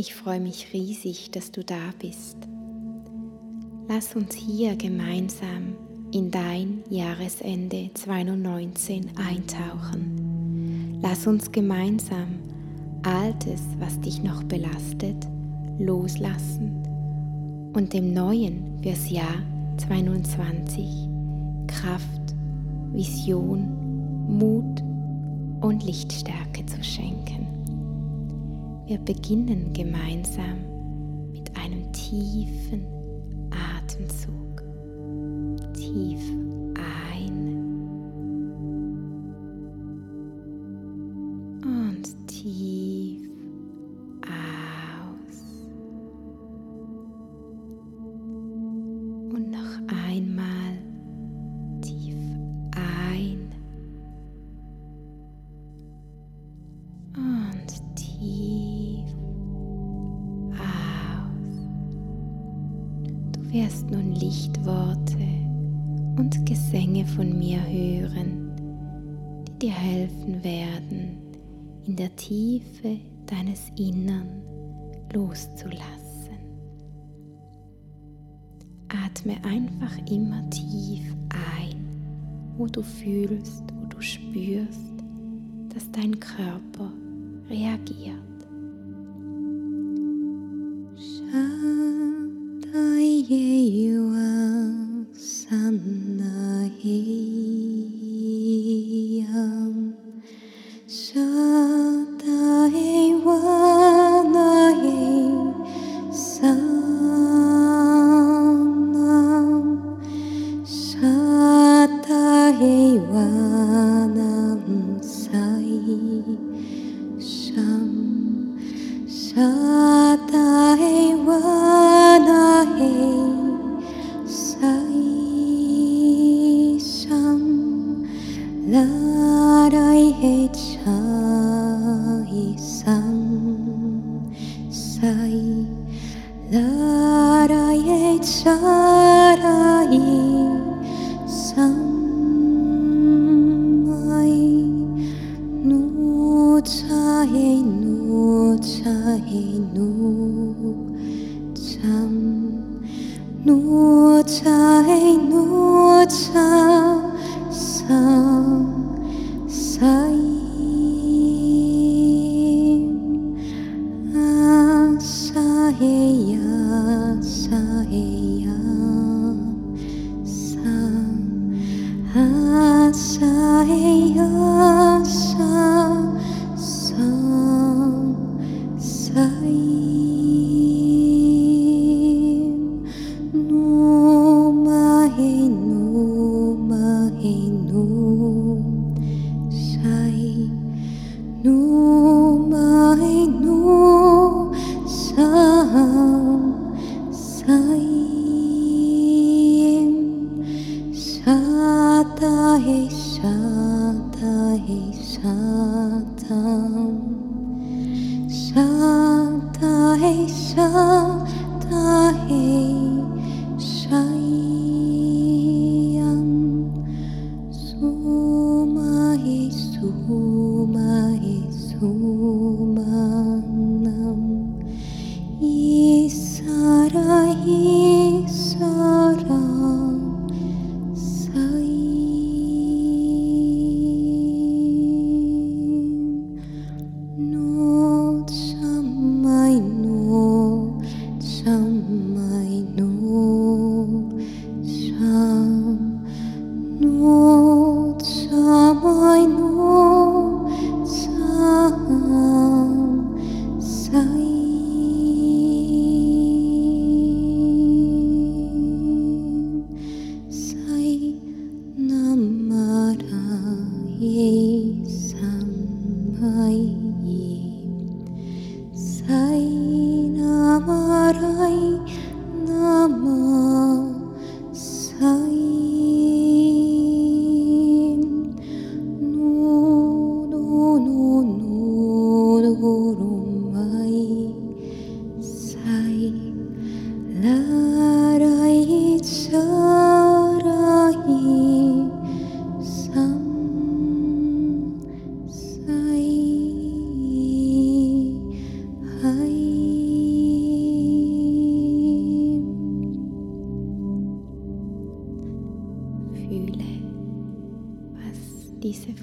Ich freue mich riesig, dass du da bist. Lass uns hier gemeinsam in dein Jahresende 2019 eintauchen. Lass uns gemeinsam Altes, was dich noch belastet, loslassen und dem Neuen fürs Jahr 2020 Kraft, Vision, Mut und Lichtstärke zu schenken. Wir beginnen gemeinsam mit einem tiefen Atemzug. Von mir hören, die dir helfen werden, in der Tiefe deines Innern loszulassen. Atme einfach immer tief ein, wo du fühlst, wo du spürst, dass dein Körper reagiert. Lord, I hate. sa iyo. Sợ tới.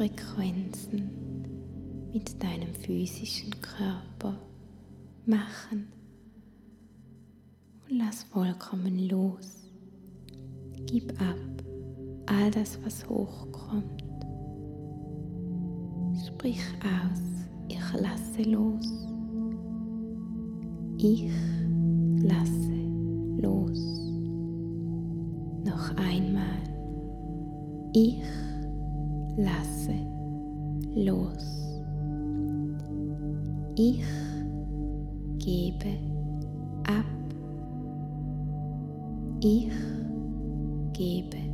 Frequenzen mit deinem physischen Körper machen und lass vollkommen los. Gib ab all das, was hochkommt. Sprich aus, ich lasse los. Ich lasse los. Noch einmal. Ich lasse los. Ich gebe ab. Ich gebe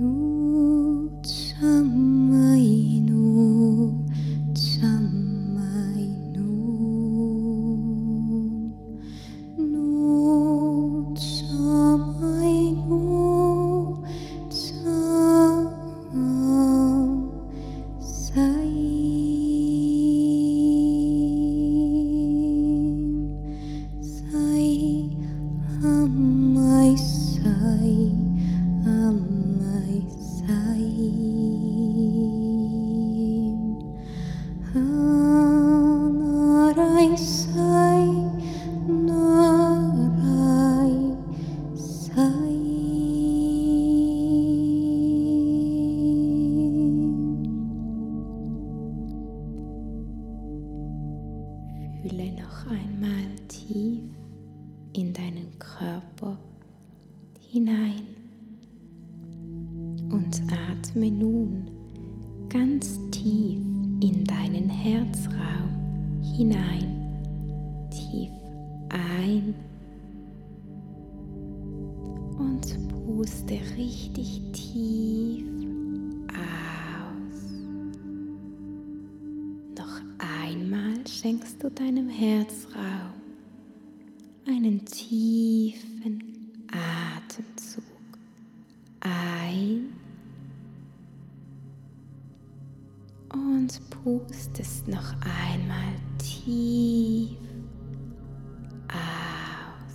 Ooh. Sai Herzraum hinein. Tief ein und puste richtig tief aus. Noch einmal schenkst du deinem Herzraum einen tiefen Atemzug ein und pustest noch einmal tief aus.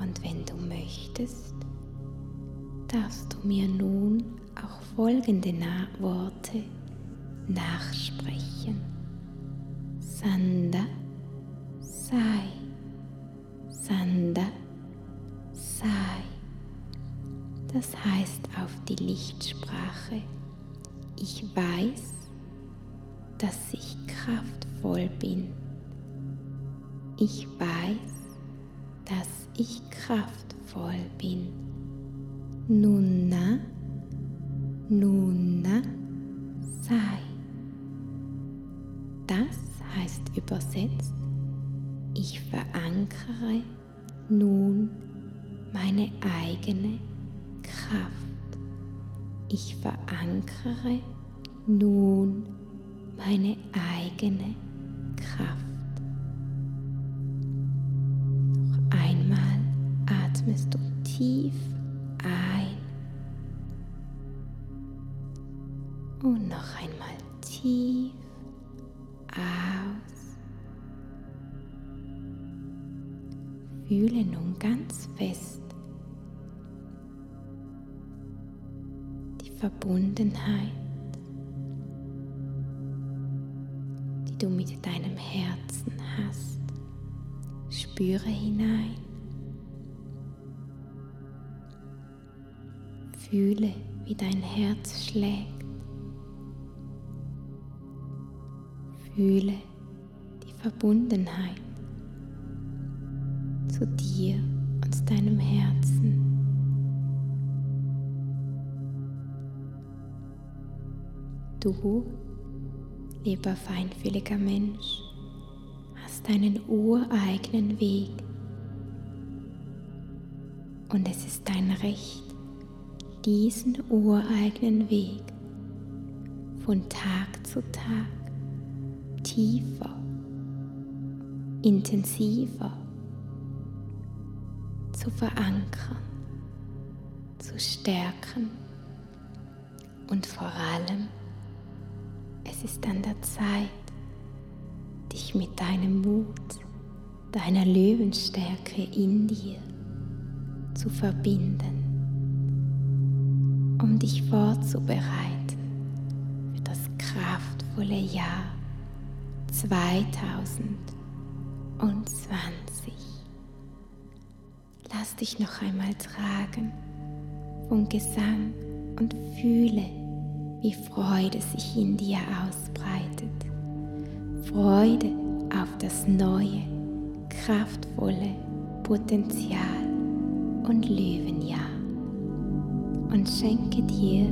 Und wenn du möchtest, darfst du mir nun auch folgende Worte nachsprechen. Sanda, sei, kraftvoll bin. Nunna, Nunna, sei. Das heißt übersetzt, ich verankere nun meine eigene Kraft. Ich verankere nun meine eigene Kraft. Atmest du tief ein und noch einmal tief aus. Fühle nun ganz fest die Verbundenheit, die du mit deinem Herzen hast. Spüre hinein. Fühle, wie dein Herz schlägt. Fühle die Verbundenheit zu dir und deinem Herzen. Du, lieber feinfühliger Mensch, hast deinen ureigenen Weg. Und es ist dein Recht, diesen ureigenen Weg von Tag zu Tag tiefer, intensiver zu verankern, zu stärken. Und vor allem, es ist an der Zeit, dich mit deinem Mut, deiner Löwenstärke in dir zu verbinden, um dich vorzubereiten für das kraftvolle Jahr 2020. 20. Lass dich noch einmal tragen vom Gesang und fühle, wie Freude sich in dir ausbreitet. Freude auf das neue, kraftvolle Potenzial und Löwenjahr. Und schenke dir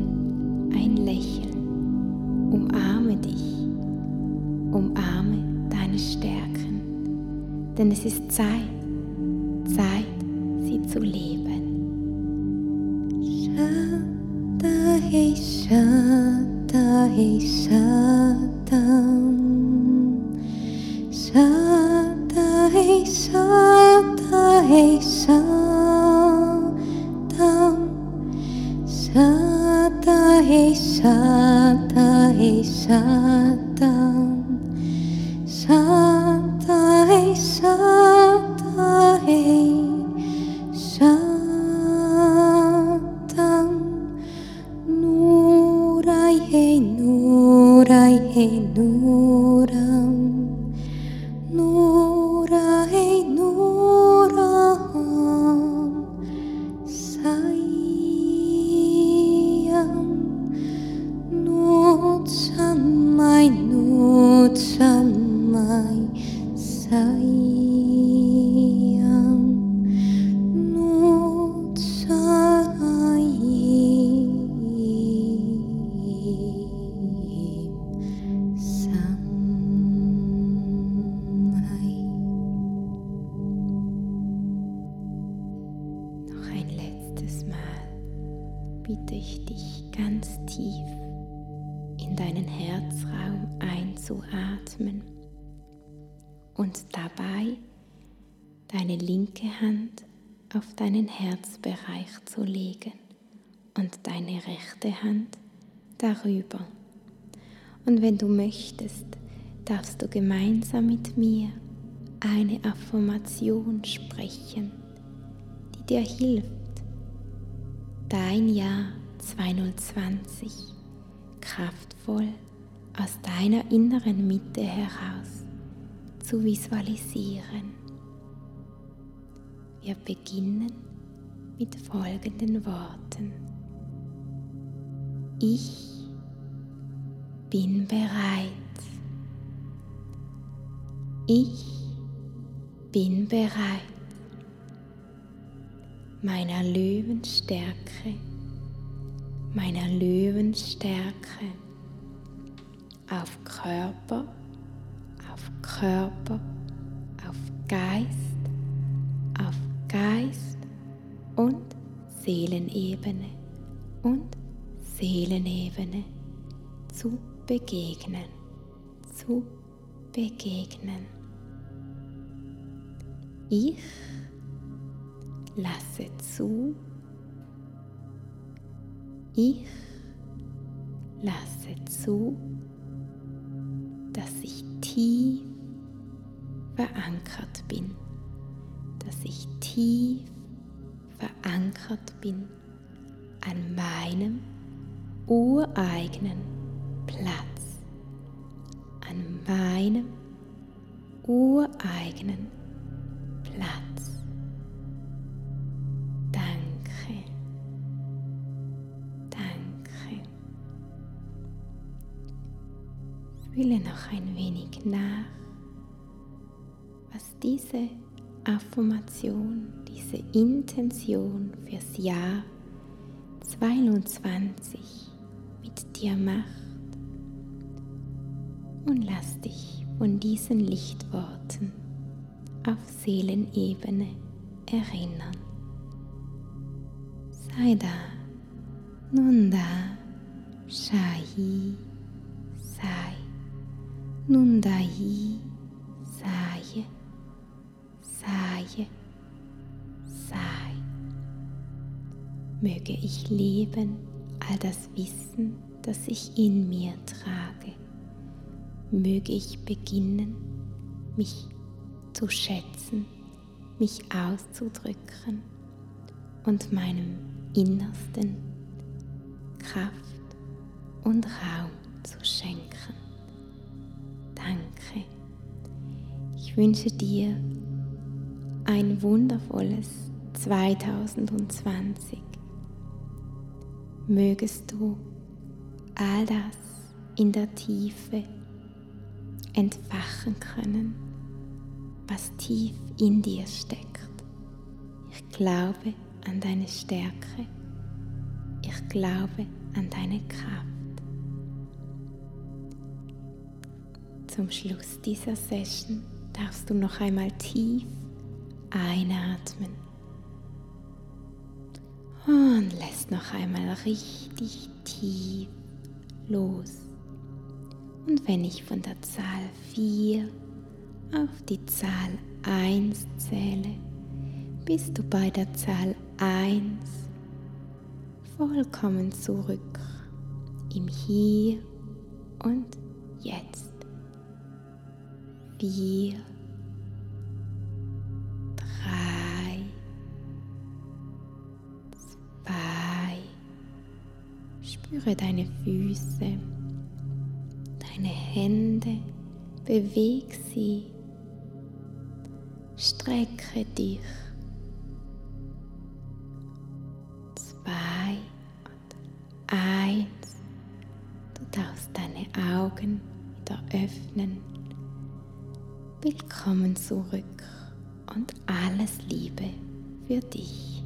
ein Lächeln. Umarme dich. Umarme deine Stärken denn es ist Zeit, Zeit, sie zu leben. Shata hey Shata hey Shata Shata Santa, Santa. Bitte ich dich ganz tief in deinen Herzraum einzuatmen und dabei deine linke Hand auf deinen Herzbereich zu legen und deine rechte Hand darüber. Und wenn du möchtest, darfst du gemeinsam mit mir eine Affirmation sprechen, dir hilft, dein Jahr 2020 kraftvoll aus deiner inneren Mitte heraus zu visualisieren. Wir beginnen mit folgenden Worten. Ich bin bereit. Ich bin bereit meiner Löwenstärke, meiner Löwenstärke auf Körper, auf Körper, auf Geist, auf Geist und Seelenebene und Seelenebene zu begegnen, zu begegnen. Ich lasse zu, ich lasse zu, dass ich tief verankert bin, dass ich tief verankert bin an meinem ureigenen Platz, an meinem ureigenen Platz. Fühle noch ein wenig nach, was diese Affirmation, diese Intention fürs Jahr 22 mit dir macht. Und lass dich von diesen Lichtworten auf Seelenebene erinnern. Sei da, nun da, Shahi. Nundai Saye Saye Sei. Möge ich leben all das Wissen, das ich in mir trage. Möge ich beginnen, mich zu schätzen, mich auszudrücken und meinem Innersten Kraft und Raum zu schenken. Ich wünsche dir ein wundervolles 2020. Mögest du all das in der Tiefe entfachen können, was tief in dir steckt. Ich glaube an deine Stärke. Ich glaube an deine Kraft. Zum Schluss dieser Session darfst du noch einmal tief einatmen und lässt noch einmal richtig tief los. Und wenn ich von der Zahl 4 auf die Zahl 1 zähle, bist du bei der Zahl 1 vollkommen zurück im Hier und Jetzt. 4, spüre deine Füße, deine Hände, beweg sie, strecke dich. Zwei und eins. Du darfst deine Augen wieder öffnen. Willkommen zurück und alles Liebe für dich.